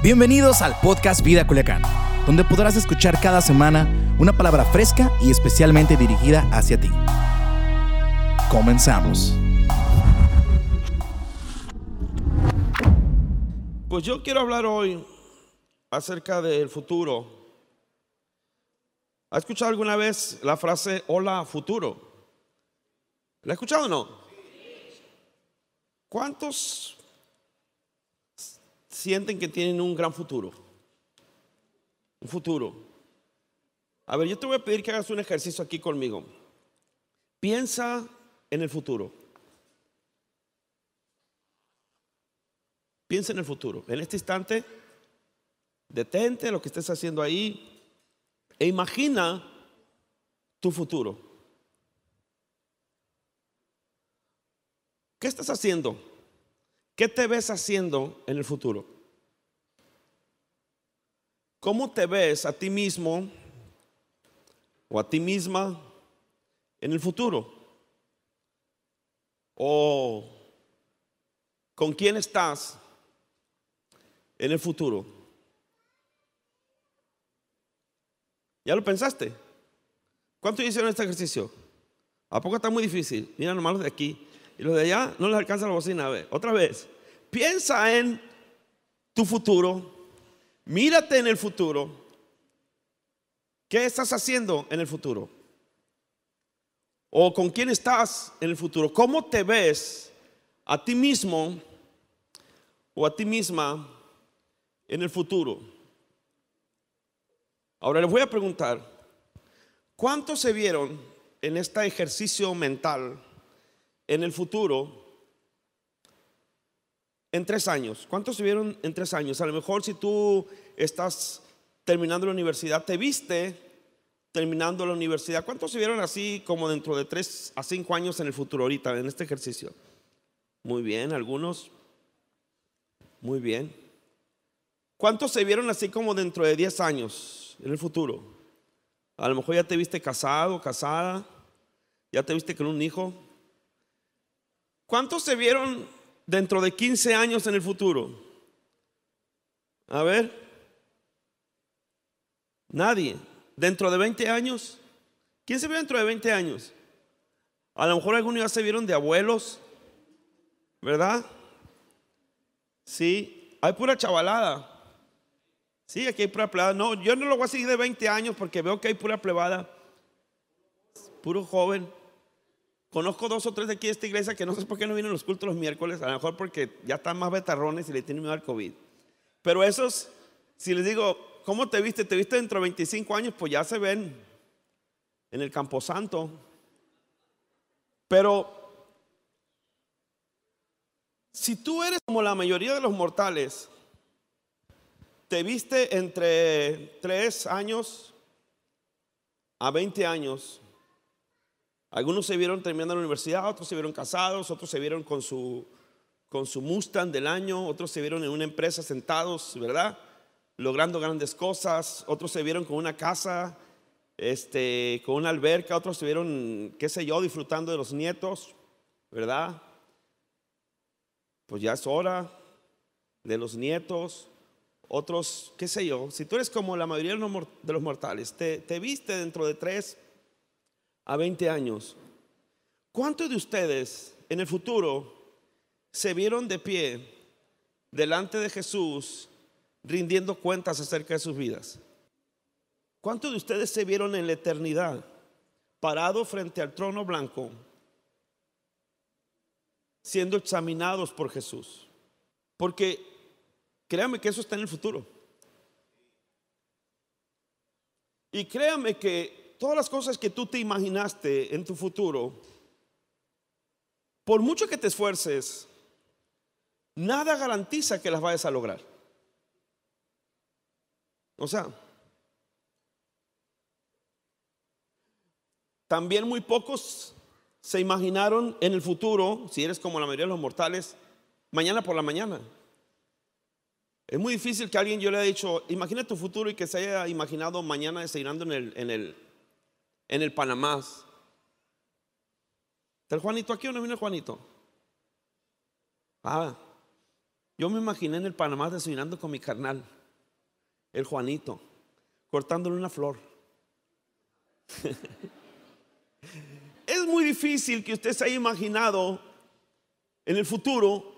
Bienvenidos al podcast Vida Culiacán, donde podrás escuchar cada semana una palabra fresca y especialmente dirigida hacia ti. Comenzamos. Pues yo quiero hablar hoy acerca del futuro. ¿Ha escuchado alguna vez la frase hola futuro? ¿La ha escuchado o no? ¿Cuántos sienten que tienen un gran futuro? Un futuro. A ver, yo te voy a pedir que hagas un ejercicio aquí conmigo. Piensa en el futuro. Piensa en el futuro. En este instante, detente lo que estés haciendo ahí e imagina tu futuro. ¿Qué estás haciendo? ¿Qué te ves haciendo en el futuro? ¿Cómo te ves a ti mismo o a ti misma en el futuro? ¿O con quién estás en el futuro? ¿Ya lo pensaste? ¿Cuánto hicieron este ejercicio? ¿A poco está muy difícil? Mira nomás los de aquí. Y los de allá no les alcanza la bocina. A ver, otra vez. Piensa en tu futuro. Mírate en el futuro. ¿Qué estás haciendo en el futuro? ¿O con quién estás en el futuro? ¿Cómo te ves a ti mismo o a ti misma en el futuro? Ahora les voy a preguntar, ¿cuántos se vieron en este ejercicio mental en el futuro en tres años. ¿Cuántos se vieron en tres años? A lo mejor si tú estás terminando la universidad, te viste terminando la universidad. ¿Cuántos se vieron así como dentro de tres a cinco años en el futuro ahorita, en este ejercicio? Muy bien, algunos. Muy bien. ¿Cuántos se vieron así como dentro de diez años en el futuro? A lo mejor ya te viste casado, casada, ya te viste con un hijo. ¿Cuántos se vieron dentro de 15 años en el futuro? A ver. Nadie. ¿Dentro de 20 años? ¿Quién se ve dentro de 20 años? A lo mejor algunos ya se vieron de abuelos, ¿verdad? Sí, hay pura chavalada. Sí, aquí hay pura plebada. No, yo no lo voy a seguir de 20 años porque veo que hay pura plebada. Puro joven. Conozco dos o tres de aquí de esta iglesia que no sé por qué no vienen los cultos los miércoles, a lo mejor porque ya están más betarrones y le tienen miedo al COVID. Pero esos, si les digo, ¿cómo te viste? ¿Te viste dentro de 25 años? Pues ya se ven en el Camposanto. Pero si tú eres como la mayoría de los mortales, te viste entre 3 años a 20 años, algunos se vieron terminando la universidad, otros se vieron casados, otros se vieron con su, con su Mustang del año, otros se vieron en una empresa sentados, ¿verdad? Logrando grandes cosas, otros se vieron con una casa, este, con una alberca, otros se vieron, qué sé yo, disfrutando de los nietos, ¿verdad? Pues ya es hora de los nietos, otros, qué sé yo, si tú eres como la mayoría de los mortales, te, te viste dentro de tres a 20 años, ¿cuántos de ustedes en el futuro se vieron de pie delante de Jesús rindiendo cuentas acerca de sus vidas? ¿Cuántos de ustedes se vieron en la eternidad parado frente al trono blanco siendo examinados por Jesús? Porque créame que eso está en el futuro. Y créame que todas las cosas que tú te imaginaste en tu futuro, por mucho que te esfuerces, nada garantiza que las vayas a lograr. O sea, también muy pocos se imaginaron en el futuro, si eres como la mayoría de los mortales, mañana por la mañana. Es muy difícil que alguien yo le haya dicho, imagina tu futuro y que se haya imaginado mañana desayunando en el, en el, en el Panamá. ¿Está el Juanito aquí o no viene el Juanito? Ah, Yo me imaginé en el Panamá desayunando con mi carnal, el Juanito, cortándole una flor. es muy difícil que usted se haya imaginado en el futuro,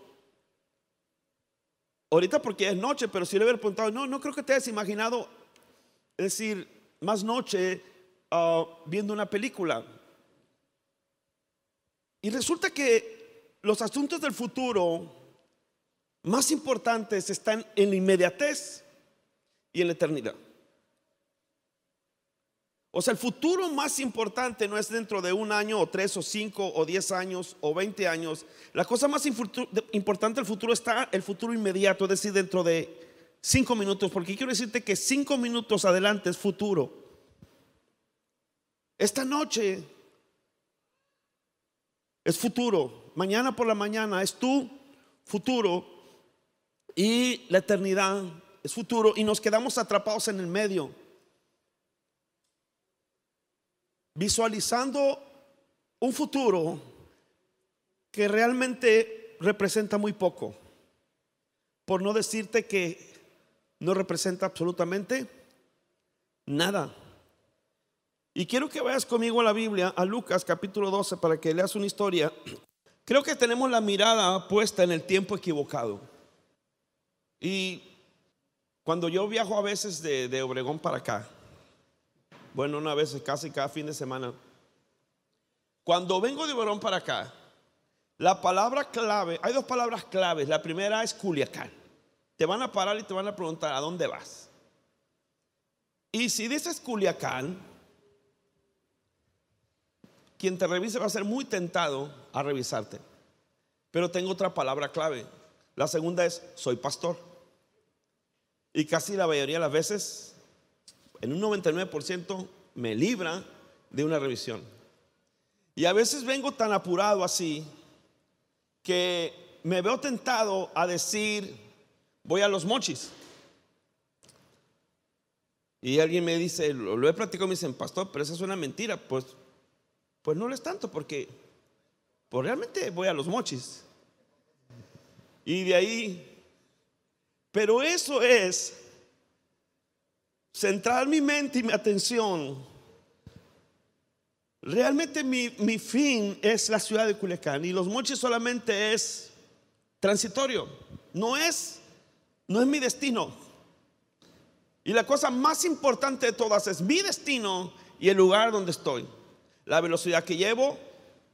ahorita porque es noche, pero si le hubiera preguntado, no, no creo que te hayas imaginado, es decir, más noche ah, viendo una película. Y resulta que los asuntos del futuro más importantes están en la inmediatez y en la eternidad. O sea, el futuro más importante no es dentro de un año o tres o cinco o diez años o veinte años. La cosa más importante del futuro está el futuro inmediato, es decir, dentro de cinco minutos, porque quiero decirte que cinco minutos adelante es futuro. Esta noche es futuro, mañana por la mañana es tu futuro y la eternidad es futuro y nos quedamos atrapados en el medio. visualizando un futuro que realmente representa muy poco, por no decirte que no representa absolutamente nada. Y quiero que vayas conmigo a la Biblia, a Lucas capítulo 12, para que leas una historia. Creo que tenemos la mirada puesta en el tiempo equivocado. Y cuando yo viajo a veces de, Obregón para acá, bueno, una vez casi cada fin de semana. Cuando vengo de Verón para acá, la palabra clave, hay dos palabras claves. La primera es Culiacán. Te van a parar y te van a preguntar a dónde vas. Y si dices Culiacán, quien te revise va a ser muy tentado a revisarte. Pero tengo otra palabra clave. La segunda es soy pastor. Y casi la mayoría de las veces en un 99% me libra de una revisión. Y a veces vengo tan apurado así que me veo tentado a decir, voy a los mochis. Y alguien me dice, lo, he platicado, me dicen, pastor, pero esa es una mentira. Pues, pues no lo es tanto porque pues realmente voy a los mochis. Y de ahí, pero eso es centrar mi mente y mi atención. Realmente mi, mi, fin es la ciudad de Culiacán y los mochis solamente es transitorio, no es, no es mi destino. Y la cosa más importante de todas es mi destino y el lugar donde estoy. La velocidad que llevo,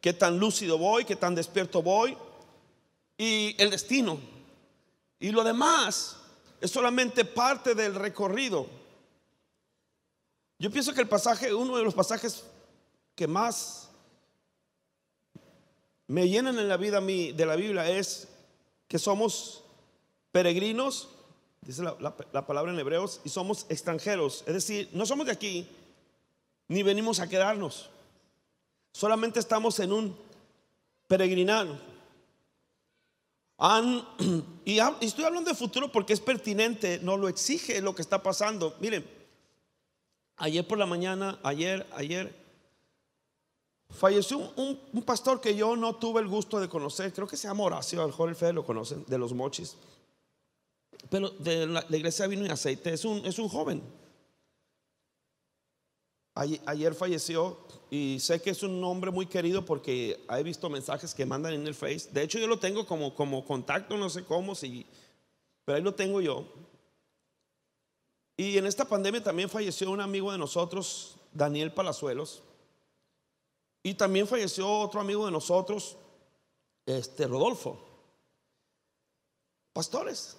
qué tan lúcido voy, qué tan despierto voy y el destino. Y lo demás es solamente parte del recorrido. Yo pienso que el pasaje, uno de los pasajes que más me llenan en la vida de la Biblia es que somos peregrinos, dice la, palabra en hebreos, y somos extranjeros. Es decir, no somos de aquí, ni venimos a quedarnos. Solamente estamos en un peregrinar. y, y estoy hablando de futuro porque es pertinente, no lo exige lo que está pasando. Miren, Ayer por la mañana, ayer, ayer, falleció un, pastor que yo no tuve el gusto de conocer. Creo que se llama Horacio, al el Fe lo conocen, de los mochis. Pero de la, iglesia vino y aceite, es un, es un joven. Ayer, falleció y sé que es un hombre muy querido porque he visto mensajes que mandan en el Face. De hecho, yo lo tengo como, como contacto, no sé cómo, si, pero ahí lo tengo yo. Y en esta pandemia también falleció un amigo de nosotros, Daniel Palazuelos. Y también falleció otro amigo de nosotros, este Rodolfo. Pastores,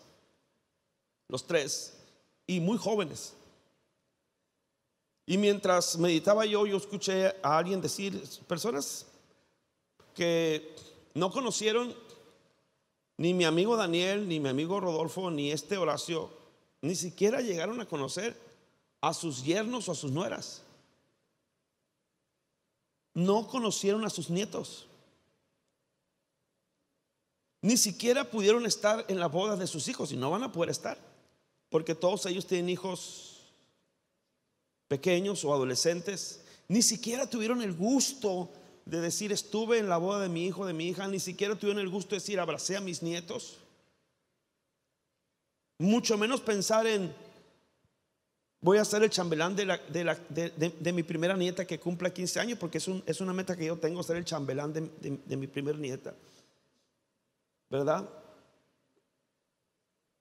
los tres, y muy jóvenes. Y mientras meditaba yo, yo escuché a alguien decir, personas que no conocieron ni mi amigo Daniel, ni mi amigo Rodolfo, ni este Horacio, ni siquiera llegaron a conocer a sus yernos o a sus nueras. No conocieron a sus nietos. Ni siquiera pudieron estar en la boda de sus hijos y no van a poder estar. Porque todos ellos tienen hijos pequeños o adolescentes. Ni siquiera tuvieron el gusto de decir estuve en la boda de mi hijo, de mi hija. Ni siquiera tuvieron el gusto de decir abracé a mis nietos. Mucho menos pensar en, voy a ser el chambelán de, la- de la- de- de- mi primera nieta que cumpla 15 años, porque es, un- es una meta que yo tengo, ser el chambelán de mi primera nieta. ¿Verdad?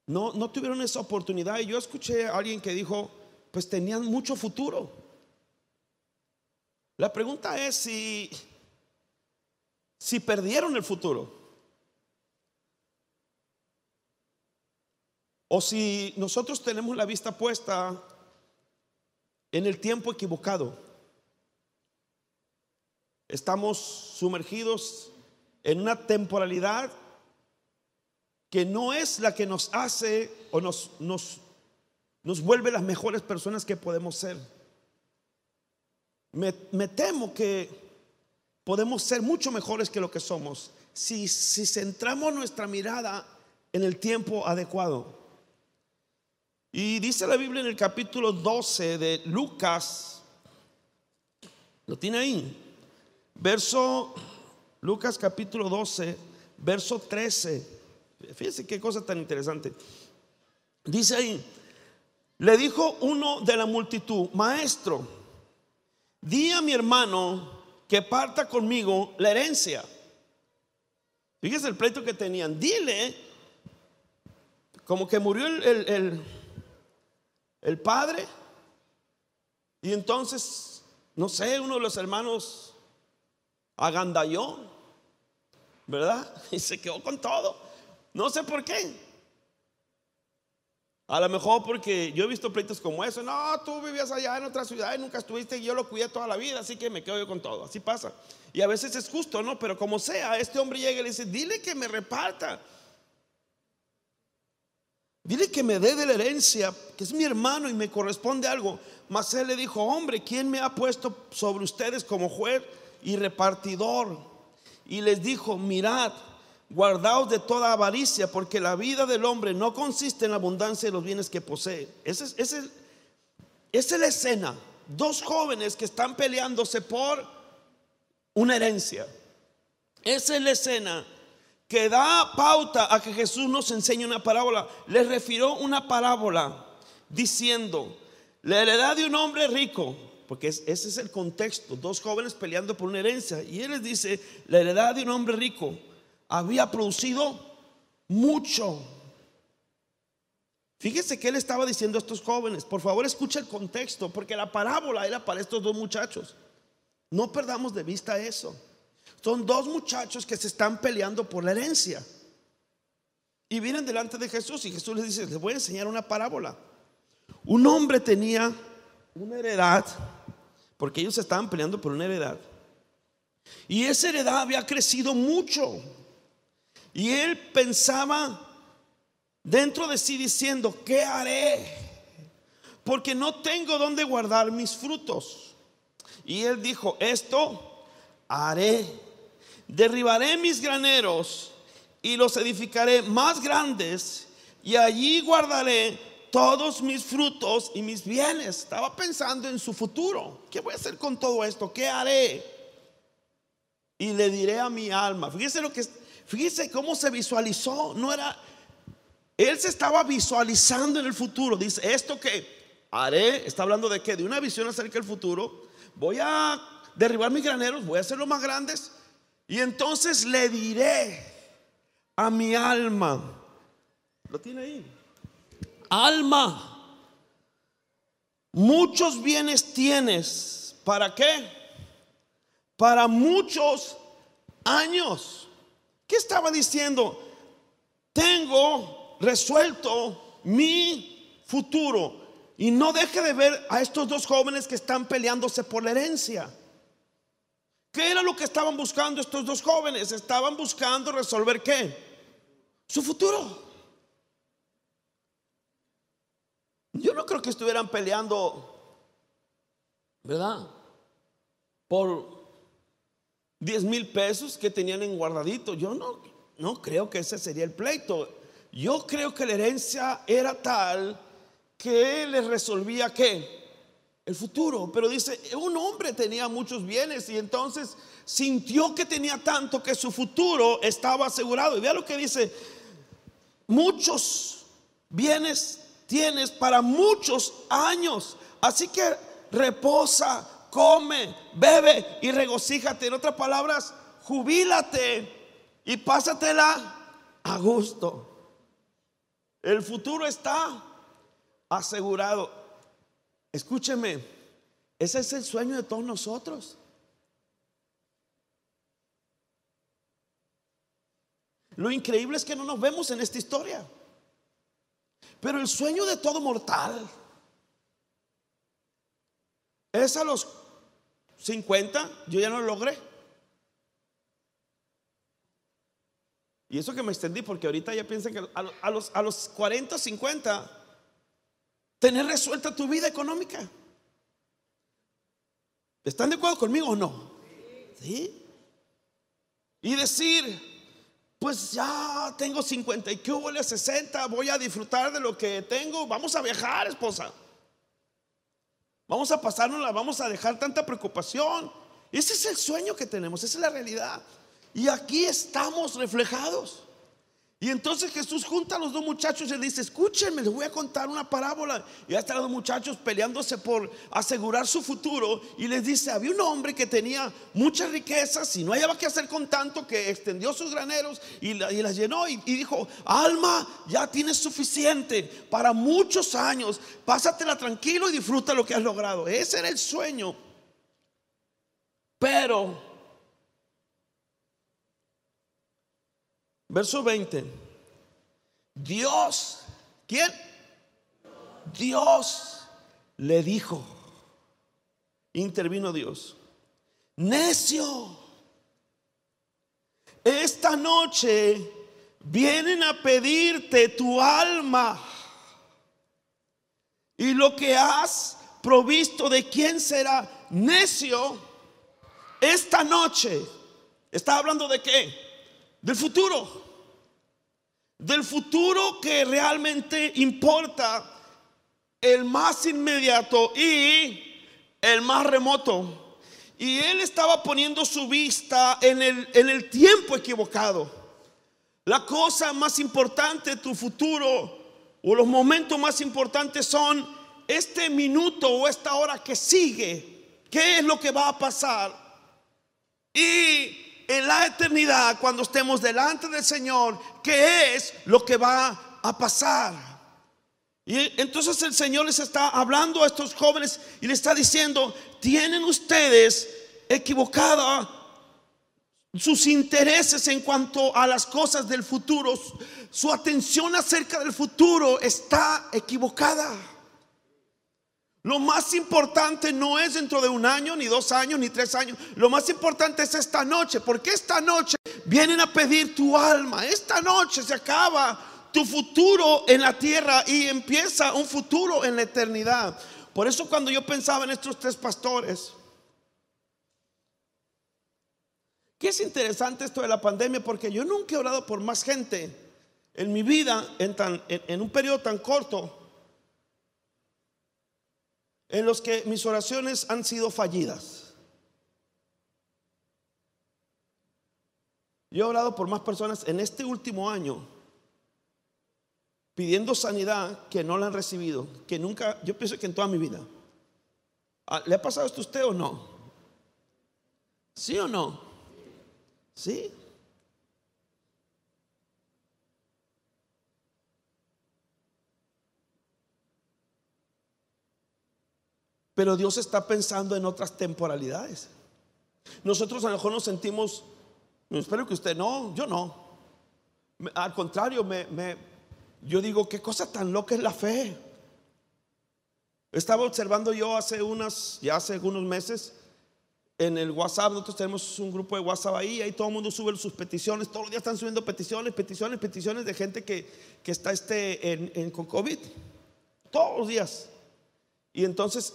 No, no tuvieron esa oportunidad. Y yo escuché a alguien que dijo, pues tenían mucho futuro. La pregunta es si, si perdieron el futuro. O si nosotros tenemos la vista puesta en el tiempo equivocado. Estamos sumergidos en una temporalidad que no es la que nos hace o nos, nos, nos vuelve las mejores personas que podemos ser. Me, temo que podemos ser mucho mejores que lo que somos si, si centramos nuestra mirada en el tiempo adecuado. Y dice la Biblia en el capítulo 12 de Lucas, lo tiene ahí, verso, Lucas capítulo 12, verso 13. Fíjense qué cosa tan interesante. Dice ahí, le dijo uno de la multitud, maestro, di a mi hermano que parta conmigo la herencia. Fíjese el pleito que tenían. Dile, como que murió el, el- el- padre, y entonces, no sé, uno de los hermanos agandalló, ¿verdad? Y se quedó con todo. No sé por qué. A lo mejor porque yo he visto pleitos como eso. No, tú vivías allá en otra ciudad y nunca estuviste y yo lo cuidé toda la vida, así que me quedo yo con todo. Así pasa. Y a veces es justo, ¿no? Pero como sea, este hombre llega y le dice, dile que me reparta. Dile que me dé de la herencia, que es mi hermano y me corresponde algo. Mas él le dijo, hombre, ¿quién me ha puesto sobre ustedes como juez y repartidor? Y les dijo, mirad, guardaos de toda avaricia, porque la vida del hombre no consiste en la abundancia de los bienes que posee. Esa es, la escena. Dos jóvenes que están peleándose por una herencia. Esa es la escena que da pauta a que Jesús nos enseñe una parábola. Les refirió una parábola diciendo, la heredad de un hombre rico, porque es- ese es el contexto, dos jóvenes peleando por una herencia. Y él les dice, la heredad de un hombre rico había producido mucho. Fíjese que él estaba diciendo a estos jóvenes, por favor escucha el contexto, porque la parábola era para estos dos muchachos. No perdamos de vista eso. Son dos muchachos que se están peleando por la herencia. Y vienen delante de Jesús y Jesús les dice, les voy a enseñar una parábola. Un hombre tenía una heredad, porque ellos estaban peleando por una heredad. Y esa heredad había crecido mucho. Y él pensaba dentro de sí diciendo, ¿qué haré? Porque no tengo donde guardar mis frutos. Y él dijo, esto haré. Derribaré mis graneros y los edificaré más grandes y allí guardaré todos mis frutos y mis bienes. Estaba pensando en su futuro. ¿Qué voy a hacer con todo esto? ¿Qué haré? Y le diré a mi alma. Fíjese lo que fíjese cómo se visualizó, no era él se estaba visualizando en el futuro. Dice, esto que haré, está hablando de qué? De una visión acerca del futuro. Voy a derribar mis graneros, voy a hacerlos más grandes. Y entonces le diré a mi alma. Lo tiene ahí. Alma, muchos bienes tienes. ¿Para qué? Para muchos años. ¿Qué estaba diciendo? Tengo resuelto mi futuro. Y no deje de ver a estos dos jóvenes que están peleándose por la herencia. ¿Qué era lo que estaban buscando estos dos jóvenes? Estaban buscando resolver qué? Su futuro. Yo no creo que estuvieran peleando, ¿verdad? Por 10 mil pesos que tenían en guardadito. Yo no, no creo que ese sería el pleito. Yo creo que la herencia era tal que les resolvía qué? El futuro. Pero dice, un hombre tenía muchos bienes y entonces sintió que tenía tanto que su futuro estaba asegurado. Y vea lo que dice, muchos bienes tienes para muchos años. Así que reposa, come, bebe y regocíjate. En otras palabras, jubílate y pásatela a gusto. El futuro está asegurado. Escúcheme, ese es el sueño de todos nosotros. Lo increíble es que no nos vemos en esta historia. Pero el sueño de todo mortal es a los 50, yo ya no lo logré. Y eso que me extendí, porque ahorita ya piensan que a, los, a los 40, 50, tener resuelta tu vida económica. ¿Están de acuerdo conmigo o no? ¿Sí? Y decir, pues ya tengo 50 y que hubo 60, voy a disfrutar de lo que tengo, vamos a viajar, esposa. Vamos a pasárnosla, vamos a dejar tanta preocupación. Ese es el sueño que tenemos, esa es la realidad. Y aquí estamos reflejados. Y entonces Jesús junta a los dos muchachos y le dice, escúchenme, les voy a contar una parábola. Y hasta los dos muchachos peleándose por asegurar su futuro. Y les dice, había un hombre que tenía muchas riquezas y no hallaba qué hacer con tanto que extendió sus graneros y, las llenó. Y, y, dijo, alma, ya tienes suficiente para muchos años. Pásatela tranquilo y disfruta lo que has logrado. Ese era el sueño. Pero Verso 20. Dios, ¿quién? Dios le dijo, intervino Dios, necio, esta noche vienen a pedirte tu alma y lo que has provisto de quién será necio esta noche. ¿Está hablando de qué? Del futuro, del futuro que realmente importa, el más inmediato y el más remoto. Y él estaba poniendo su vista en el, en el tiempo equivocado. La cosa más importante de tu futuro o los momentos más importantes son este minuto o esta hora que sigue. ¿Qué es lo que va a pasar? Y en la eternidad, cuando estemos delante del Señor, qué es lo que va a pasar. Y entonces el Señor les está hablando a estos jóvenes y les está diciendo, tienen ustedes equivocada sus intereses en cuanto a las cosas del futuro, su atención acerca del futuro está equivocada. Lo más importante no es dentro de un año, ni dos años, ni tres años. Lo más importante es esta noche, porque esta noche vienen a pedir tu alma. Esta noche se acaba tu futuro en la tierra y empieza un futuro en la eternidad. Por eso cuando yo pensaba en estos tres pastores, que es interesante esto de la pandemia, porque yo nunca he orado por más gente en mi vida en, tan, en un periodo tan corto en los que mis oraciones han sido fallidas. Yo he orado por más personas en este último año pidiendo sanidad que no la han recibido, que nunca, yo pienso que en toda mi vida. Ah, ¿Le ha pasado esto a usted o no? ¿Sí o no? ¿Sí? Pero Dios está pensando en otras temporalidades. Nosotros a lo mejor nos sentimos, espero que usted no, yo no. Al contrario, me, yo digo, qué cosa tan loca es la fe. Estaba observando yo hace unas, ya hace algunos meses, en el WhatsApp, nosotros tenemos un grupo de WhatsApp ahí, ahí todo el mundo sube sus peticiones, todos los días están subiendo peticiones, peticiones, peticiones de gente que, está este, en, en, con COVID, todos los días. Y entonces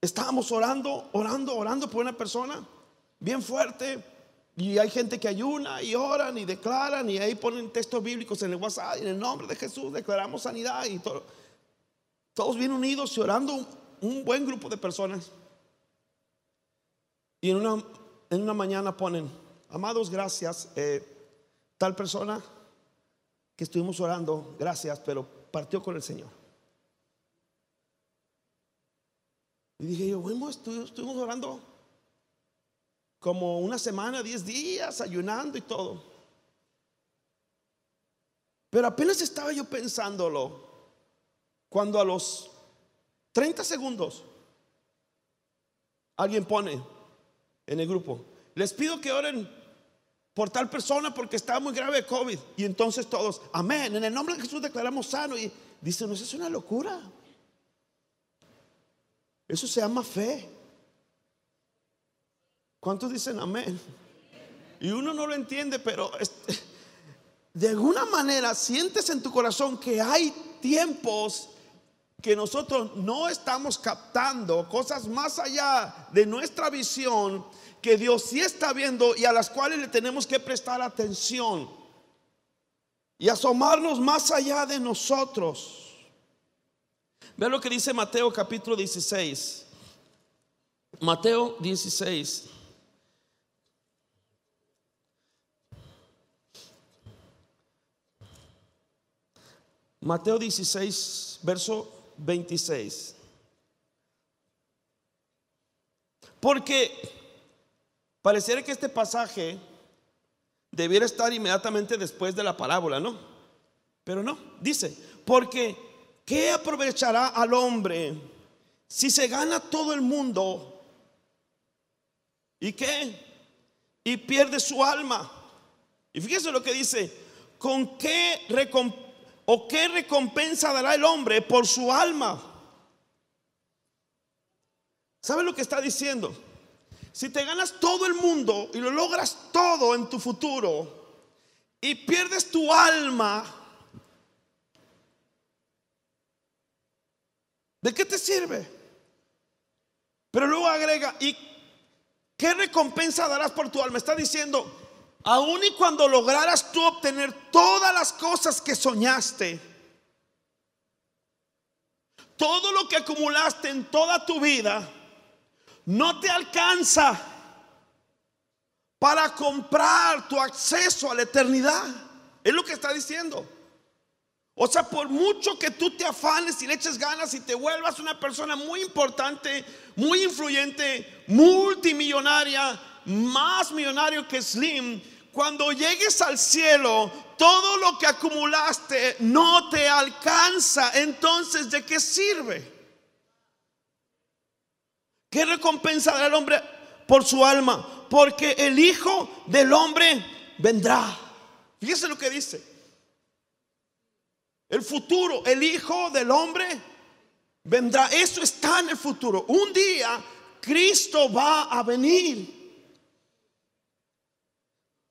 Estábamos orando, orando, orando por una persona bien fuerte. Y hay gente que ayuna y oran y declaran y ahí ponen textos bíblicos en el WhatsApp. En el nombre de Jesús declaramos sanidad y todo. Todos bien unidos y orando un buen grupo de personas. Y en una, en una mañana ponen, amados, gracias. Eh, tal persona que estuvimos orando, gracias, pero partió con el Señor. Y dije yo, bueno, estuvimos orando como una semana, diez días, ayunando y todo. Pero apenas estaba yo pensándolo cuando a los 30 segundos alguien pone en el grupo, les pido que oren por tal persona porque está muy grave COVID. Y entonces todos, amén, en el nombre de Jesús declaramos sano. Y dice, no, eso es una locura. Eso se llama fe. ¿Cuántos dicen amén? Y uno no lo entiende, pero de alguna manera sientes en tu corazón que hay tiempos que nosotros no estamos captando, cosas más allá de nuestra visión, que Dios sí está viendo y a las cuales le tenemos que prestar atención y asomarnos más allá de nosotros. Vean lo que dice Mateo capítulo 16. Mateo 16. Mateo 16, verso 26. Porque pareciera que este pasaje debiera estar inmediatamente después de la parábola, ¿no? Pero no, dice, porque ¿Qué aprovechará al hombre si se gana todo el mundo? ¿Y qué? Y pierde su alma. Y fíjese lo que dice, ¿con qué o qué recompensa dará el hombre por su alma? ¿Sabe lo que está diciendo? Si te ganas todo el mundo y lo logras todo en tu futuro y pierdes tu alma, ¿De qué te sirve? Pero luego agrega, ¿y qué recompensa darás por tu alma? Está diciendo, aun y cuando lograras tú obtener todas las cosas que soñaste, todo lo que acumulaste en toda tu vida, no te alcanza para comprar tu acceso a la eternidad. Es lo que está diciendo. O sea, por mucho que tú te afanes y le eches ganas y te vuelvas una persona muy importante, muy influyente, multimillonaria, más millonario que Slim, cuando llegues al cielo, todo lo que acumulaste no te alcanza. Entonces, ¿de qué sirve? ¿Qué recompensa dará el hombre por su alma? Porque el Hijo del Hombre vendrá. Fíjese lo que dice. El futuro, el Hijo del Hombre vendrá. Eso está en el futuro. Un día Cristo va a venir.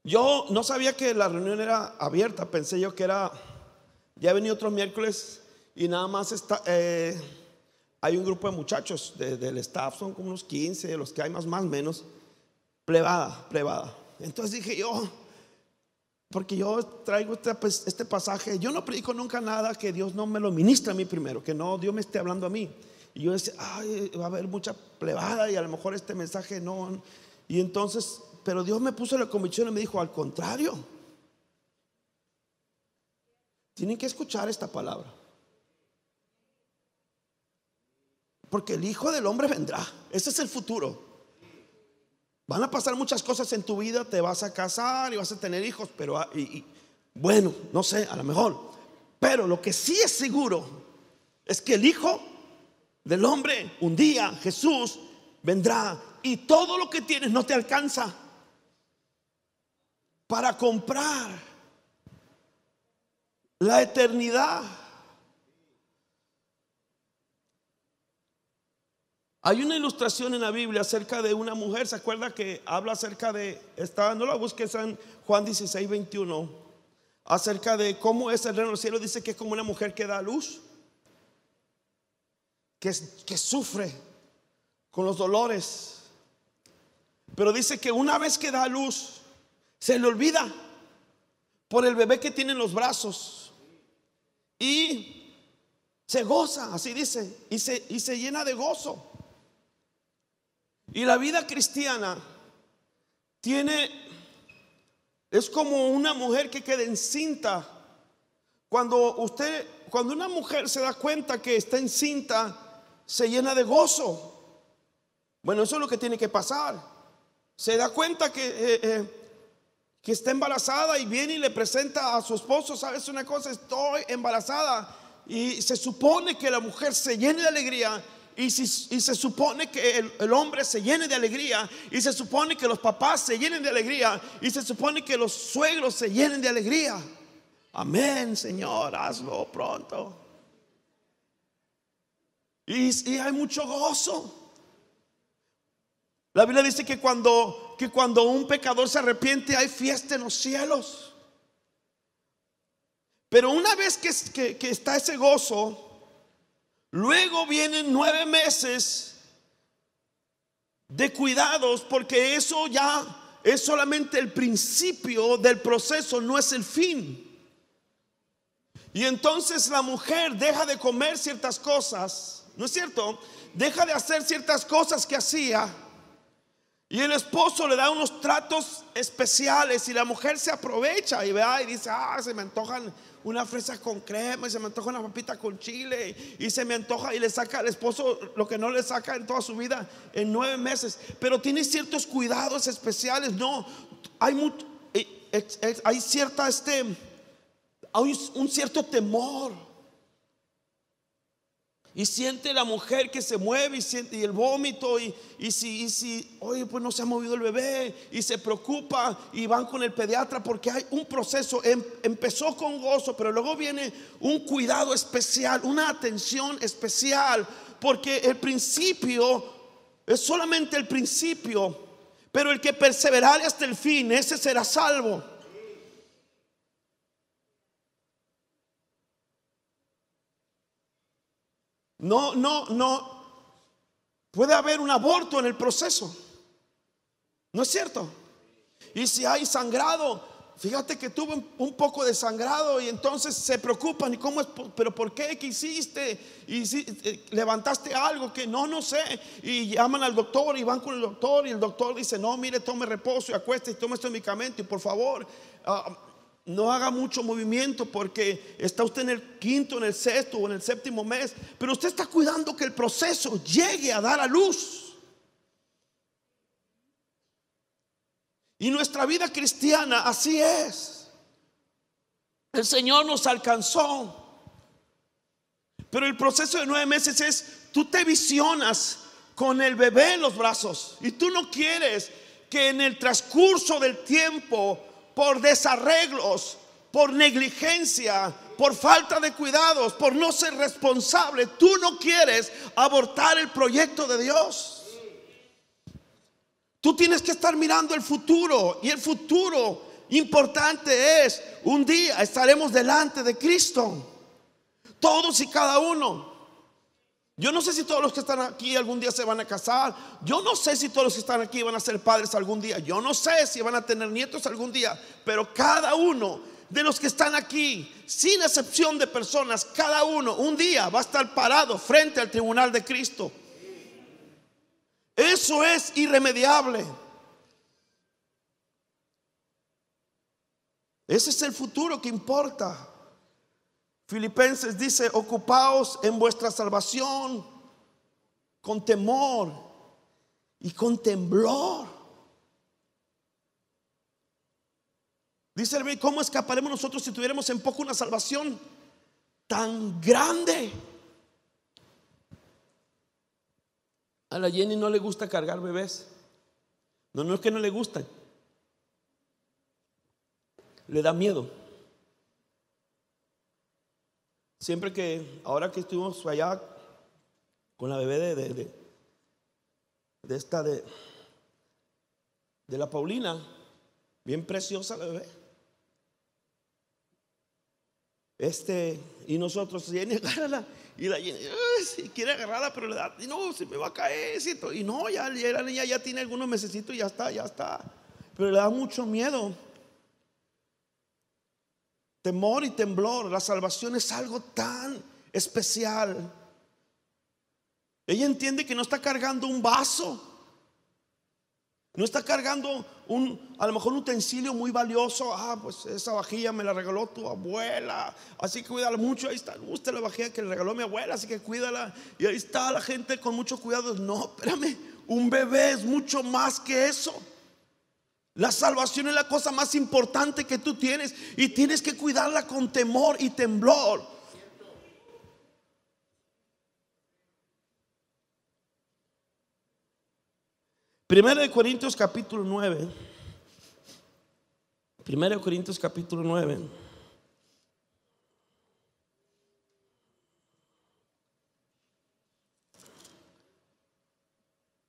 Yo no sabía que la reunión era abierta, pensé yo que era, ya venido otros miércoles y nada más está, eh, hay un grupo de muchachos del staff, son como unos 15, los que hay más, más menos, plebada, plebada. Entonces dije yo, porque yo traigo este, pues, este, pasaje, yo no predico nunca nada que Dios no me lo ministra a mí primero, que no Dios me esté hablando a mí. Y yo decía, ay, va a haber mucha plebada y a lo mejor este mensaje no. Y entonces, pero Dios me puso la convicción y me dijo, al contrario, tienen que escuchar esta palabra. Porque el Hijo del Hombre vendrá, ese es el futuro. Van a pasar muchas cosas en tu vida, te vas a casar y vas a tener hijos, pero ah, bueno, no sé, a lo mejor. Pero lo que sí es seguro es que el Hijo del Hombre, un día Jesús vendrá y todo lo que tienes no te alcanza para comprar la eternidad. Hay una ilustración en la Biblia acerca de una mujer, ¿se acuerda que habla acerca de, está, no la busques en Juan 16, 21, acerca de cómo es el reino del cielo, dice que es como una mujer que da luz, que, que sufre con los dolores, pero dice que una vez que da luz, se le olvida por el bebé que tiene en los brazos y se goza, así dice, y se, y se llena de gozo. Y la vida cristiana tiene, es como una mujer que queda encinta Cuando usted, cuando una mujer se da cuenta que está encinta, se llena de gozo. Bueno, eso es lo que tiene que pasar. Se da cuenta que, eh, eh, que está embarazada y viene y le presenta a su esposo, ¿sabes una cosa? Estoy embarazada. Y se supone que la mujer se llene de alegría y, se supone que el, el, hombre se llene de alegría y se supone que los papás se llenen de alegría y se supone que los suegros se llenen de alegría. Amén, Señor, hazlo pronto. Y, y hay mucho gozo. La Biblia dice que cuando, que cuando un pecador se arrepiente hay fiesta en los cielos. Pero una vez que, que, está ese gozo, luego vienen nueve meses de cuidados porque eso ya es solamente el principio del proceso, no es el fin. Y entonces la mujer deja de comer ciertas cosas, ¿no es cierto? Deja de hacer ciertas cosas que hacía. Y el esposo le da unos tratos especiales y la mujer se aprovecha y vea y dice, ah, se me antojan una fresa con crema y se me antoja una papita con chile y se me antoja y le saca al esposo lo que no le saca en toda su vida en nueve meses. Pero tiene ciertos cuidados especiales. No, hay, eh, hay cierta este, hay un cierto temor. Y siente la mujer que se mueve y siente el vómito y, y, si, y si, oye, pues no se ha movido el bebé y se preocupa y van con el pediatra porque hay un proceso, em, empezó con gozo, pero luego viene un cuidado especial, una atención especial, porque el principio es solamente el principio, pero el que perseverare hasta el fin, ese será salvo. No, no, no. Puede haber un aborto en el proceso. ¿No es cierto? Y si hay sangrado, fíjate que tuve un poco de sangrado y entonces se preocupan. ¿Y cómo es? ¿Pero por qué? ¿Qué hiciste? Y si eh, levantaste algo que no, no sé. Y llaman al doctor y van con el doctor y el doctor dice, no, mire, tome reposo y acueste y tome este medicamento y por favor, ah, no haga mucho movimiento porque está usted en el quinto, en el sexto o en el séptimo mes, pero usted está cuidando que el proceso llegue a dar a luz. Y nuestra vida cristiana así es. El Señor nos alcanzó. Pero el proceso de nueve meses es, tú te visionas con el bebé en los brazos y tú no quieres que en el transcurso del tiempo por desarreglos, por negligencia, por falta de cuidados, por no ser responsable, tú no quieres abortar el proyecto de Dios. Tú tienes que estar mirando el futuro y el futuro importante es un día estaremos delante de Cristo. Todos y cada uno. Yo no sé si todos los que están aquí algún día se van a casar. Yo no sé si todos los que están aquí van a ser padres algún día. Yo no sé si van a tener nietos algún día. Pero cada uno de los que están aquí, sin excepción de personas, cada uno un día va a estar parado frente al tribunal de Cristo. Eso es irremediable. Ese es el futuro que importa. Filipenses dice, ocupaos en vuestra salvación con temor y con temblor. Dice el ¿cómo escaparemos nosotros si tuviéramos en poco una salvación tan grande? A la Jenny no le gusta cargar bebés. No, no es que no le gusta. Le da miedo. Siempre que, ahora que estuvimos allá con la bebé de, de, esta, de, de la Paulina, bien preciosa la bebé. Este, y nosotros, Jenny, agárrala. Y la si quiere agarrarla, pero le da, y no, se me va a caer. Y no, ya, ya la niña ya tiene algunos meses y ya está, ya está. Pero le da mucho miedo temor y temblor. La salvación es algo tan especial. Ella entiende que no está cargando un vaso. No está cargando un, a lo mejor un utensilio muy valioso. Ah, pues esa vajilla me la regaló tu abuela. Así que cuídala mucho. Ahí está, gusta la vajilla que le regaló mi abuela. Así que cuídala. Y ahí está la gente con mucho cuidado. No, espérame. Un bebé es mucho más que eso. La salvación es la cosa más importante que tú tienes. Y tienes que cuidarla con temor y temblor. Primera de Corintios capítulo 9. Primera de Corintios capítulo 9.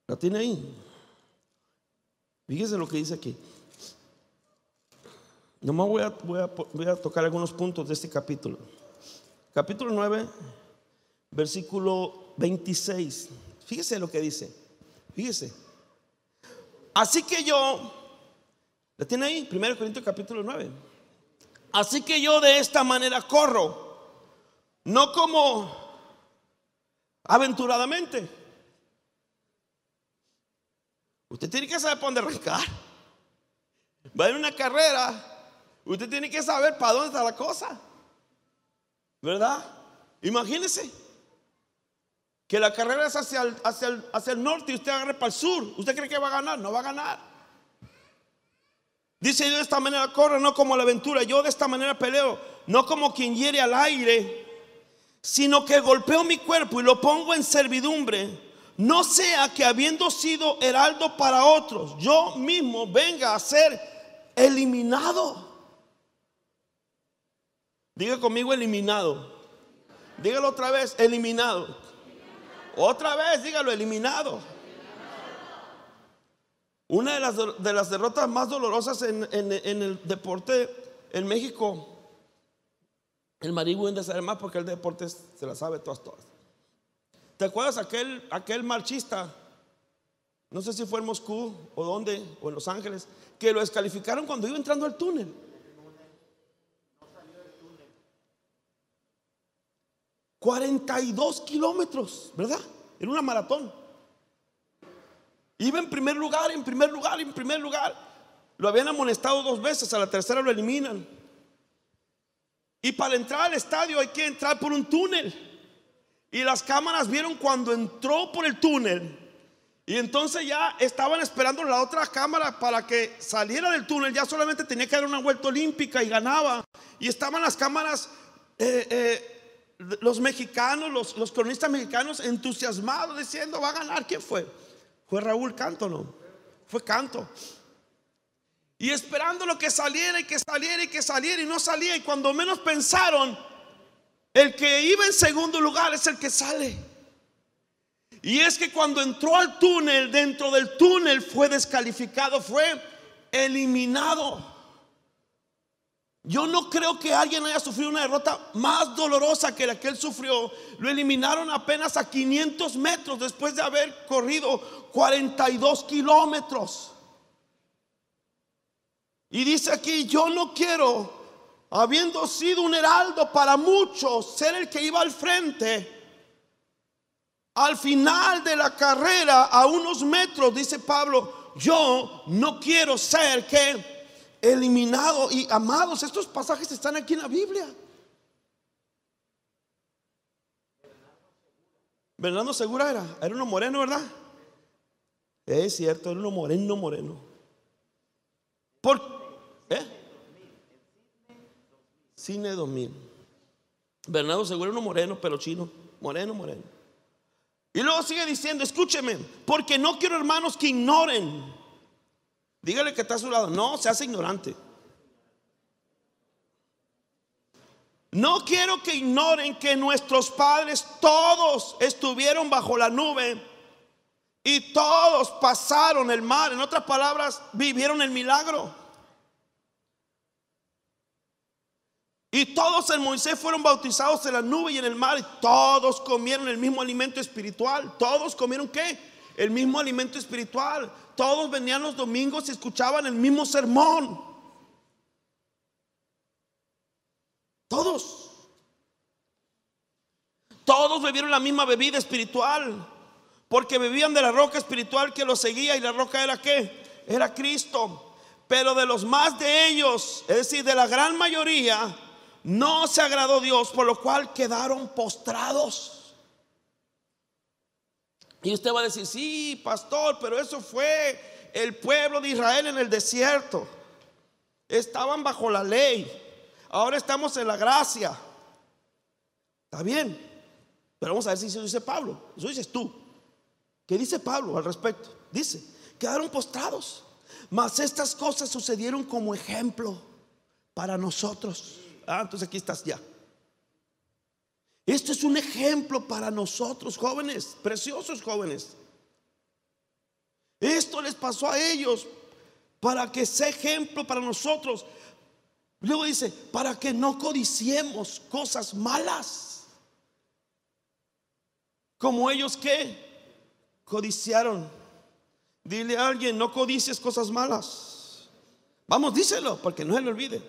¿La tiene ahí? Fíjese lo que dice aquí. Nomás voy a, voy, a, voy a tocar algunos puntos de este capítulo. Capítulo 9, versículo 26. Fíjese lo que dice. Fíjese. Así que yo, ¿la tiene ahí? 1 Corintios capítulo 9. Así que yo de esta manera corro, no como aventuradamente. Usted tiene que saber para dónde arrancar. Va a ir una carrera, usted tiene que saber para dónde está la cosa. ¿Verdad? Imagínese que la carrera es hacia el, hacia el, hacia el norte y usted agarre para el sur. ¿Usted cree que va a ganar? No va a ganar. Dice yo de esta manera corre, no como la aventura. Yo de esta manera peleo, no como quien hiere al aire, sino que golpeo mi cuerpo y lo pongo en servidumbre. No sea que habiendo sido heraldo para otros, yo mismo venga a ser eliminado. Diga conmigo eliminado. Dígalo otra vez, eliminado. Otra vez, dígalo, eliminado. Una de las, de las derrotas más dolorosas en, el deporte en México, el Maribu de saber más porque el deporte se la sabe todas, todas. ¿Te acuerdas aquel, aquel marchista? No sé si fue en Moscú o dónde, o en Los Ángeles, que lo descalificaron cuando iba entrando al túnel. 42 kilómetros, ¿verdad? En una maratón. Iba en primer lugar, en primer lugar, en primer lugar. Lo habían amonestado dos veces, a la tercera lo eliminan. Y para entrar al estadio hay que entrar por un túnel. Y las cámaras vieron cuando entró por el túnel. Y entonces ya estaban esperando la otra cámara para que saliera del túnel. Ya solamente tenía que dar una vuelta olímpica y ganaba. Y estaban las cámaras eh, eh, los mexicanos, los, los cronistas mexicanos entusiasmados diciendo, va a ganar. ¿Quién fue? Fue Raúl Canto, ¿no? Fue Canto. Y esperando lo que saliera y que saliera y que saliera y no salía. Y cuando menos pensaron, el que iba en segundo lugar es el que sale. Y es que cuando entró al túnel, dentro del túnel fue descalificado, fue eliminado. Yo no creo que alguien haya sufrido una derrota más dolorosa que la que él sufrió. Lo eliminaron apenas a 500 metros después de haber corrido 42 kilómetros. Y dice aquí, yo no quiero, habiendo sido un heraldo para muchos, ser el que iba al frente. Al final de la carrera, a unos metros, dice Pablo, yo no quiero ser que eliminado. Y amados, estos pasajes están aquí en la Biblia. Bernardo Segura era, era uno moreno, ¿verdad? Es cierto, era uno moreno, moreno. ¿Por ¿Eh? Cine 2000. Bernardo Segura, uno moreno, pero chino. Moreno, moreno. Y luego sigue diciendo, escúcheme, porque no quiero hermanos que ignoren Dígale que está a su lado. No, se hace ignorante. No quiero que ignoren que nuestros padres todos estuvieron bajo la nube y todos pasaron el mar. En otras palabras, vivieron el milagro. Y todos en Moisés fueron bautizados en la nube y en el mar. Y todos comieron el mismo alimento espiritual. Todos comieron qué? El mismo alimento espiritual. Todos venían los domingos y escuchaban el mismo sermón. Todos. Todos bebieron la misma bebida espiritual. Porque bebían de la roca espiritual que los seguía. ¿Y la roca era qué? era Cristo. Pero de los más de ellos, es decir, de la gran mayoría, no se agradó Dios, por lo cual quedaron postrados. Y usted va a decir, sí, pastor, pero eso fue el pueblo de Israel en el desierto. Estaban bajo la ley. Ahora estamos en la gracia. Está bien. Pero vamos a ver si eso dice Pablo. Eso dices tú. ¿Qué dice Pablo al respecto? Dice, quedaron postrados. Mas estas cosas sucedieron como ejemplo para nosotros. Ah, entonces aquí estás ya. Esto es un ejemplo para nosotros, jóvenes, preciosos jóvenes. Esto les pasó a ellos para que sea ejemplo para nosotros. Luego dice, para que no codiciemos cosas malas. Como ellos que codiciaron. Dile a alguien, no codicies cosas malas. Vamos, díselo, porque no se le olvide.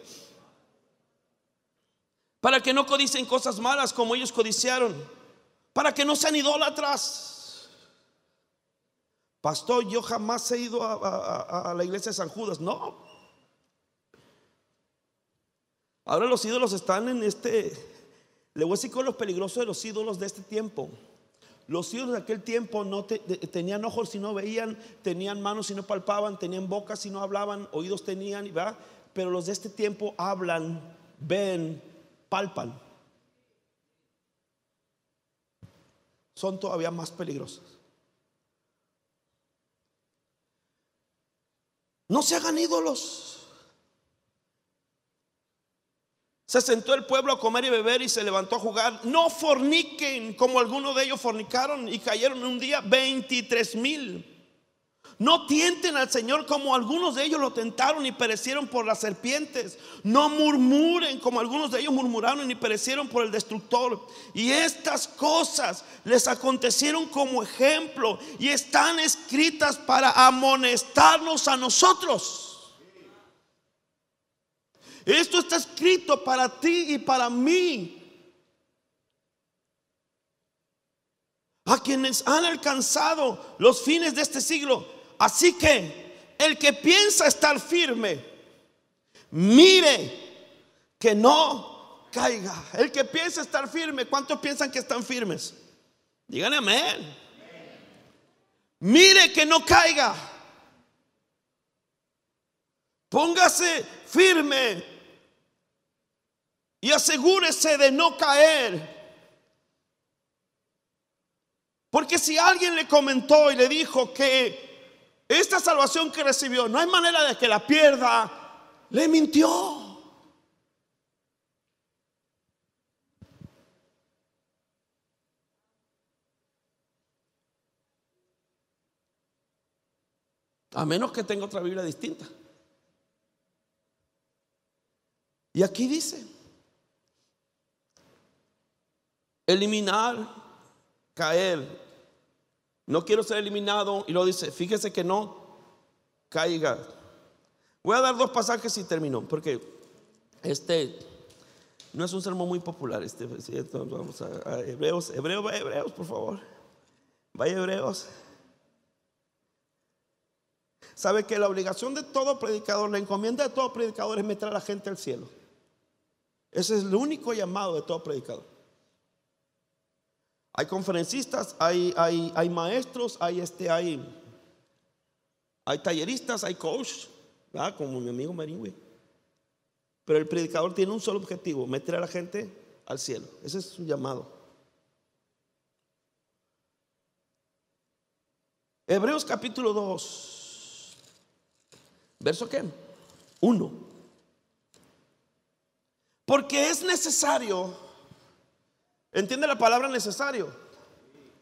Para que no codicien cosas malas como ellos codiciaron. Para que no sean idólatras. Pastor, yo jamás he ido a, a la iglesia de San Judas. No. Ahora los ídolos están en este... Le voy a decir con los peligrosos de los ídolos de este tiempo. Los ídolos de aquel tiempo no tenían ojos si no veían, tenían manos si no palpaban, tenían bocas si no hablaban, oídos tenían, ¿verdad? Pero los de este tiempo hablan, ven, palpan. Son todavía más peligrosos. No se hagan ídolos. Se sentó el pueblo a comer y beber y se levantó a jugar. No forniquen como algunos de ellos fornicaron y cayeron un día 23 mil. No tienten al Señor como algunos de ellos lo tentaron y perecieron por las serpientes. No murmuren como algunos de ellos murmuraron y perecieron por el destructor. Y estas cosas les acontecieron como ejemplo y están escritas para amonestarnos a nosotros. Esto está escrito para ti y para mí. A quienes han alcanzado los fines de este siglo. Así que el que piensa estar firme, mire que no caiga. El que piensa estar firme, ¿cuántos piensan que están firmes? Díganle amén. Mire que no caiga. Póngase firme y asegúrese de no caer. Porque si alguien le comentó y le dijo que esta salvación que recibió no hay manera de que la pierda, le mintió. A menos que tenga otra Biblia distinta. Y aquí dice, eliminar, caer. No quiero ser eliminado. Y lo dice, fíjese que no caiga. Voy a dar dos pasajes y termino, porque este no es un sermón muy popular. Este, vamos a, Hebreos, Hebreos, vaya Hebreos, por favor. Vaya Hebreos. Sabe que la obligación de todo predicador, la encomienda de todo predicador es meter a la gente al cielo. Ese es el único llamado de todo predicador. Hay conferencistas, hay, hay, hay maestros, hay, este, hay, hay talleristas, hay coach, como mi amigo Marín. Pero el predicador tiene un solo objetivo, meter a la gente al cielo. Ese es su llamado. Hebreos capítulo 2, verso qué? 1. Porque es necesario ¿Entiende la palabra necesario?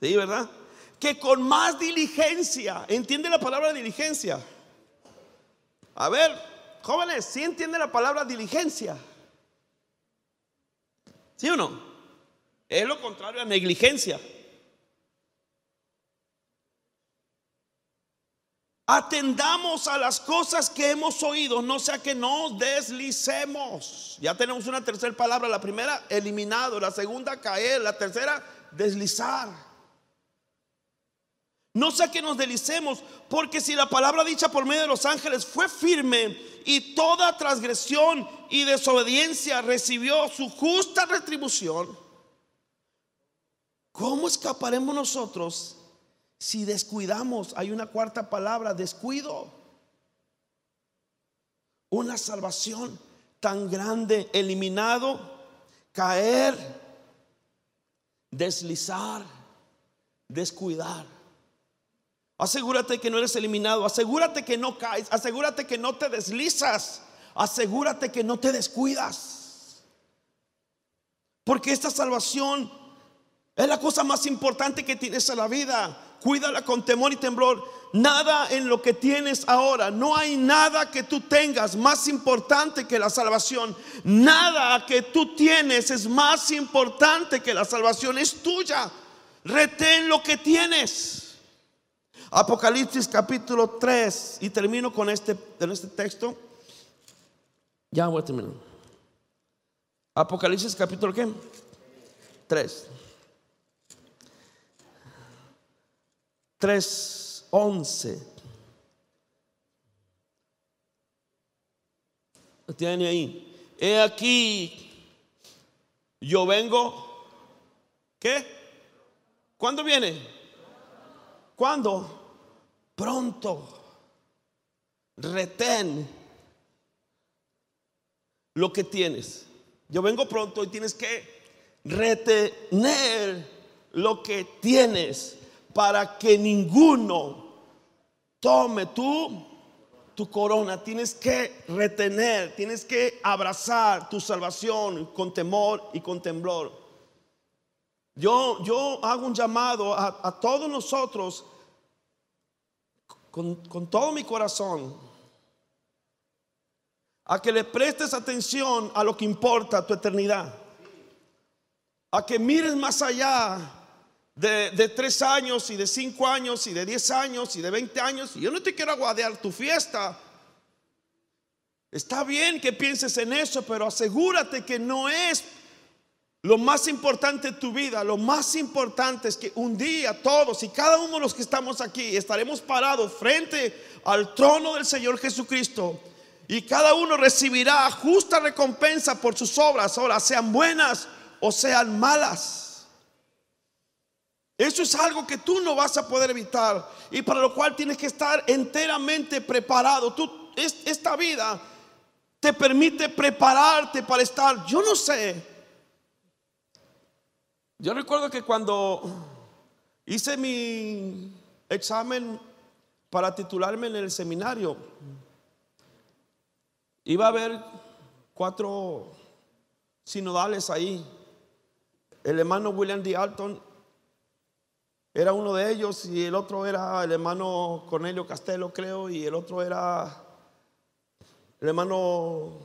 Sí, ¿verdad? Que con más diligencia, ¿entiende la palabra diligencia? A ver, jóvenes, ¿sí entiende la palabra diligencia? ¿Sí o no? Es lo contrario a negligencia. Atendamos a las cosas que hemos oído, no sea que nos deslicemos. Ya tenemos una tercera palabra. La primera, eliminado. La segunda, caer. La tercera, deslizar. No sé que nos delicemos, porque si la palabra dicha por medio de los ángeles fue firme y toda transgresión y desobediencia recibió su justa retribución, ¿cómo escaparemos nosotros si descuidamos? Hay una cuarta palabra, descuido. Una salvación tan grande, eliminado, caer, deslizar, descuidar. Asegúrate que no eres eliminado, asegúrate que no caes, asegúrate que no te deslizas, asegúrate que no te descuidas. Porque esta salvación es la cosa más importante que tienes en la vida. Cuídala con temor y temblor. Nada en lo que tienes ahora, no hay nada que tú tengas más importante que la salvación. Nada que tú tienes es más importante que la salvación. Es tuya. Retén lo que tienes. Apocalipsis capítulo 3, y termino con este, en este texto. Ya voy a terminar. Apocalipsis capítulo ¿qué? 3. 3, 11. Lo tiene ahí. He aquí, yo vengo. ¿Qué? ¿Cuándo viene? ¿Cuándo? Pronto. Retén lo que tienes. Yo vengo pronto y tienes que retener lo que tienes para que ninguno tome tú tu corona. Tienes que retener, tienes que abrazar tu salvación con temor y con temblor. Yo, yo hago un llamado a, todos nosotros con, con todo mi corazón a que le prestes atención a lo que importa tu eternidad. A que mires más allá de, de, tres años y de cinco años y de diez años y de veinte años. Y yo no te quiero aguadear tu fiesta. Está bien que pienses en eso, pero asegúrate que no es lo más importante en tu vida, lo más importante es que un día todos y cada uno de los que estamos aquí estaremos parados frente al trono del Señor Jesucristo y cada uno recibirá justa recompensa por sus obras, ahora sean buenas o sean malas. Eso es algo que tú no vas a poder evitar y para lo cual tienes que estar enteramente preparado. Tú, esta vida te permite prepararte para estar, yo no sé, yo recuerdo que cuando hice mi examen para titularme en el seminario, iba a haber cuatro sinodales ahí. El hermano William D. Alton era uno de ellos y el otro era el hermano Cornelio Castelo, creo, y el otro era el hermano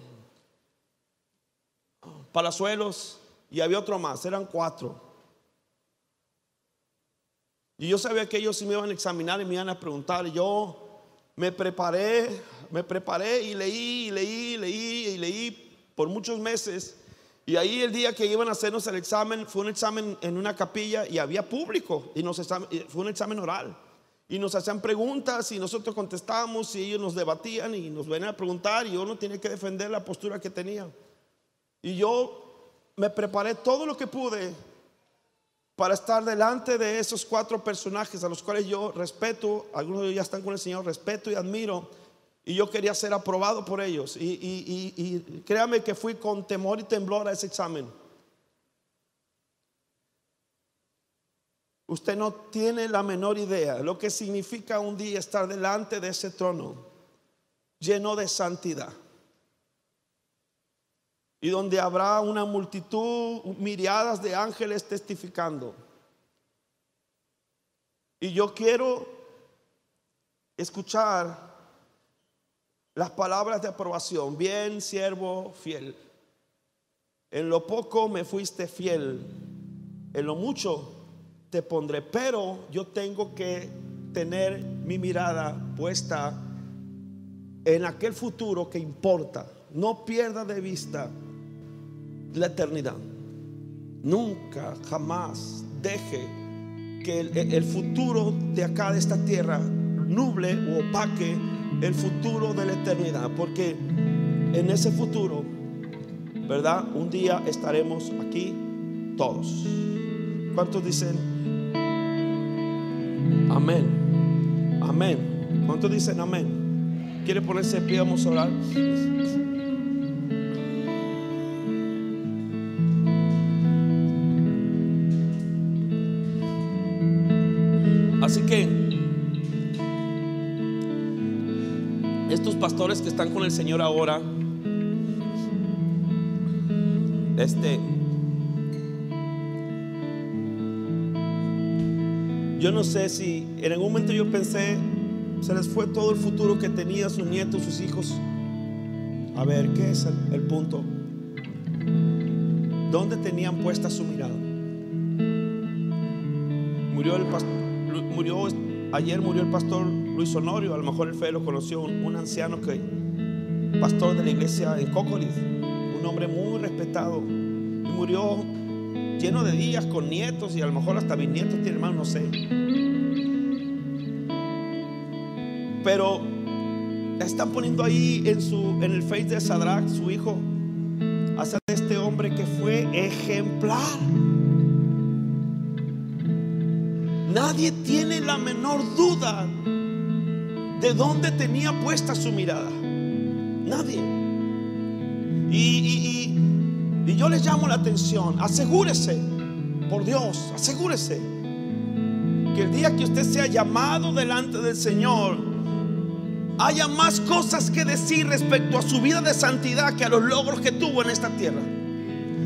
Palazuelos y había otro más, eran cuatro. Y yo sabía que ellos sí me iban a examinar y me iban a preguntar. Yo me preparé, me preparé y leí, y leí, y leí, y leí por muchos meses. Y ahí el día que iban a hacernos el examen, fue un examen en una capilla y había público. Y nos fue un examen oral. Y nos hacían preguntas y nosotros contestábamos y ellos nos debatían y nos venían a preguntar y yo no tenía que defender la postura que tenía. Y yo me preparé todo lo que pude para estar delante de esos cuatro personajes a los cuales yo respeto, algunos de ellos ya están con el Señor, respeto y admiro, y yo quería ser aprobado por ellos. Y, y créame que fui con temor y temblor a ese examen. Usted no tiene la menor idea lo que significa un día estar delante de ese trono lleno de santidad y donde habrá una multitud, miriadas de ángeles testificando. Y yo quiero escuchar las palabras de aprobación. Bien, siervo fiel. En lo poco me fuiste fiel, en lo mucho te pondré, pero yo tengo que tener mi mirada puesta en aquel futuro que importa. No pierda de vista la eternidad. Nunca, jamás deje que el, el futuro de acá, de esta tierra, nuble o opaque el futuro de la eternidad. Porque en ese futuro, ¿verdad? Un día estaremos aquí todos. ¿Cuántos dicen? Amén. Amén. ¿Cuántos dicen amén? ¿Quiere ponerse de pie? Vamos a orar. Que están con el Señor ahora, este, yo no sé si en algún momento yo pensé, se les fue todo el futuro que tenía sus nietos, sus hijos. A ver, ¿qué es el, el punto? ¿Dónde tenían puesta su mirada? Murió el pastor, murió ayer murió el pastor Luis Honorio, a lo mejor el fe lo conoció, un, anciano que pastor de la iglesia en Cocolis, un hombre muy respetado y murió lleno de días con nietos y a lo mejor hasta bisnietos tiene hermano, no sé. Pero están poniendo ahí en su en el face de Sadrach, su hijo, hacia este hombre que fue ejemplar. Nadie tiene la menor duda de dónde tenía puesta su mirada. Nadie. Y, yo les llamo la atención. Asegúrese, por Dios, asegúrese que el día que usted sea llamado delante del Señor, haya más cosas que decir respecto a su vida de santidad que a los logros que tuvo en esta tierra.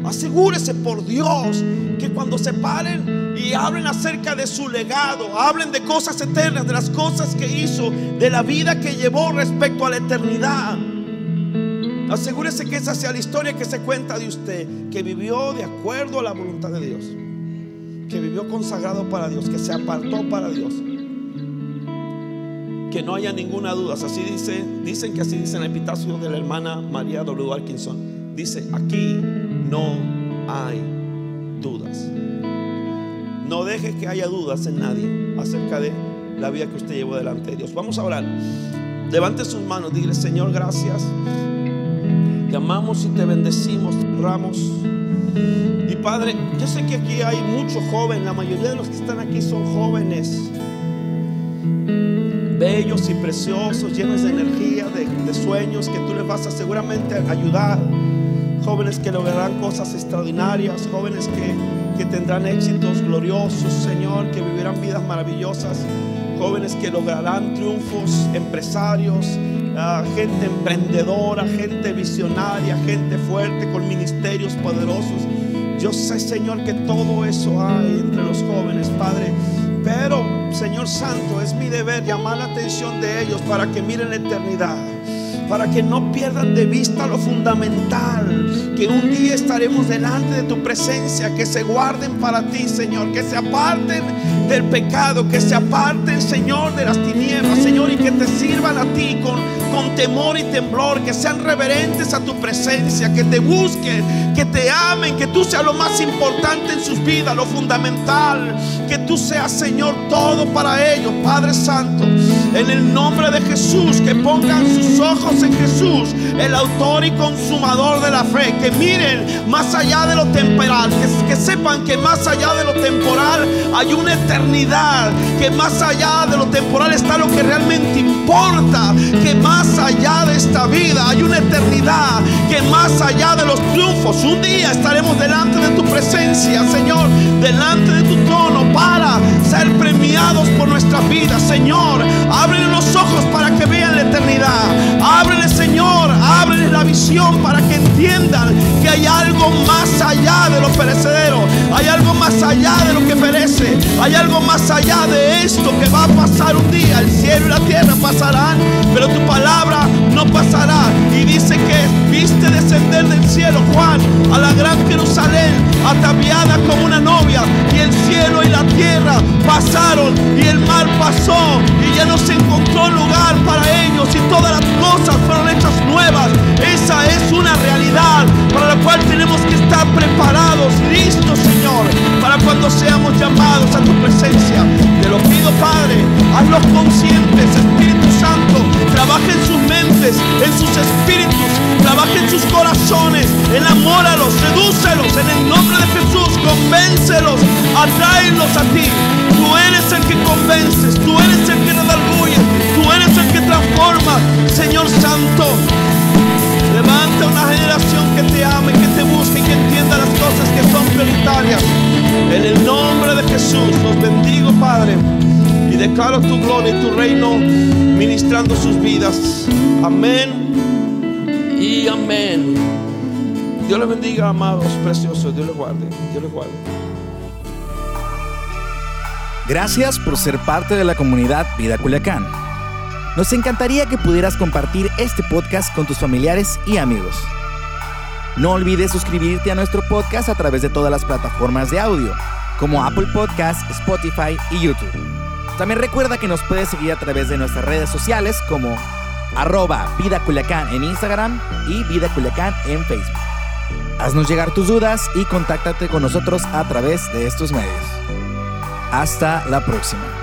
Asegúrese por Dios que cuando se paren y hablen acerca de su legado, hablen de cosas eternas, de las cosas que hizo, de la vida que llevó respecto a la eternidad. Asegúrese que esa sea la historia que se cuenta de usted, que vivió de acuerdo a la voluntad de Dios, que vivió consagrado para Dios, que se apartó para Dios. Que no haya ninguna duda. Así dice, dicen que así dice en el epitafio de la hermana María W. Atkinson. Dice, aquí no hay dudas. No deje que haya dudas en nadie acerca de la vida que usted llevó delante de Dios. Vamos a orar. Levante sus manos, dile, Señor, gracias. Te amamos y te bendecimos, te honramos. Y Padre, yo sé que aquí hay muchos jóvenes, la mayoría de los que están aquí son jóvenes, bellos y preciosos, llenos de energía, de, de sueños que tú les vas a seguramente ayudar. Jóvenes que lograrán cosas extraordinarias, jóvenes que, que tendrán éxitos gloriosos, Señor, que vivirán vidas maravillosas, jóvenes que lograrán triunfos, empresarios, ah, gente emprendedora, gente visionaria, gente fuerte con ministerios poderosos. Yo sé, Señor, que todo eso hay entre los jóvenes, Padre. Pero, Señor Santo, es mi deber llamar la atención de ellos para que miren la eternidad. Para que no pierdan de vista lo fundamental, que un día estaremos delante de tu presencia, que se guarden para ti, Señor, que se aparten del pecado, que se aparten, Señor, de las tinieblas, Señor, y que te sirvan a ti con, con temor y temblor, que sean reverentes a tu presencia, que te busquen, que te amen, que tú seas lo más importante en sus vidas, lo fundamental, que tú seas, Señor, todo para ellos, Padre Santo, en el nombre de Jesús, que pongan sus ojos en Jesús, el autor y consumador de la fe, que miren más allá de lo temporal, que, sepan que más allá de lo temporal hay una eternidad, que más allá de lo temporal está lo que realmente importa, que más allá de esta vida hay una eternidad, que más allá de los triunfos, un día estaremos delante de tu presencia, Señor, delante de tu trono para ser premiados por nuestra vida, Señor. Ábrele los ojos para que vean la eternidad. Ábrele, Señor, ábrele la visión para que entiendan que hay algo más allá de lo perecedero, hay algo más allá de lo que perece, hay algo más allá de esto que va a pasar un día. El cielo y la tierra pasarán, pero tu palabra no pasará. Y dice que viste descender del cielo, Juan, a la gran Jerusalén, ataviada como una novia, Amén y amén. Dios les bendiga, amados, preciosos. Dios les guarde. Dios les guarde. Gracias por ser parte de la comunidad Vida Culiacán. Nos encantaría que pudieras compartir este podcast con tus familiares y amigos. No olvides suscribirte a nuestro podcast a través de todas las plataformas de audio, como Apple Podcast, Spotify y YouTube. También recuerda que nos puedes seguir a través de nuestras redes sociales como arroba Vida Culiacán en Instagram y Vida Culiacán en Facebook. Haznos llegar tus dudas y contáctate con nosotros a través de estos medios. Hasta la próxima.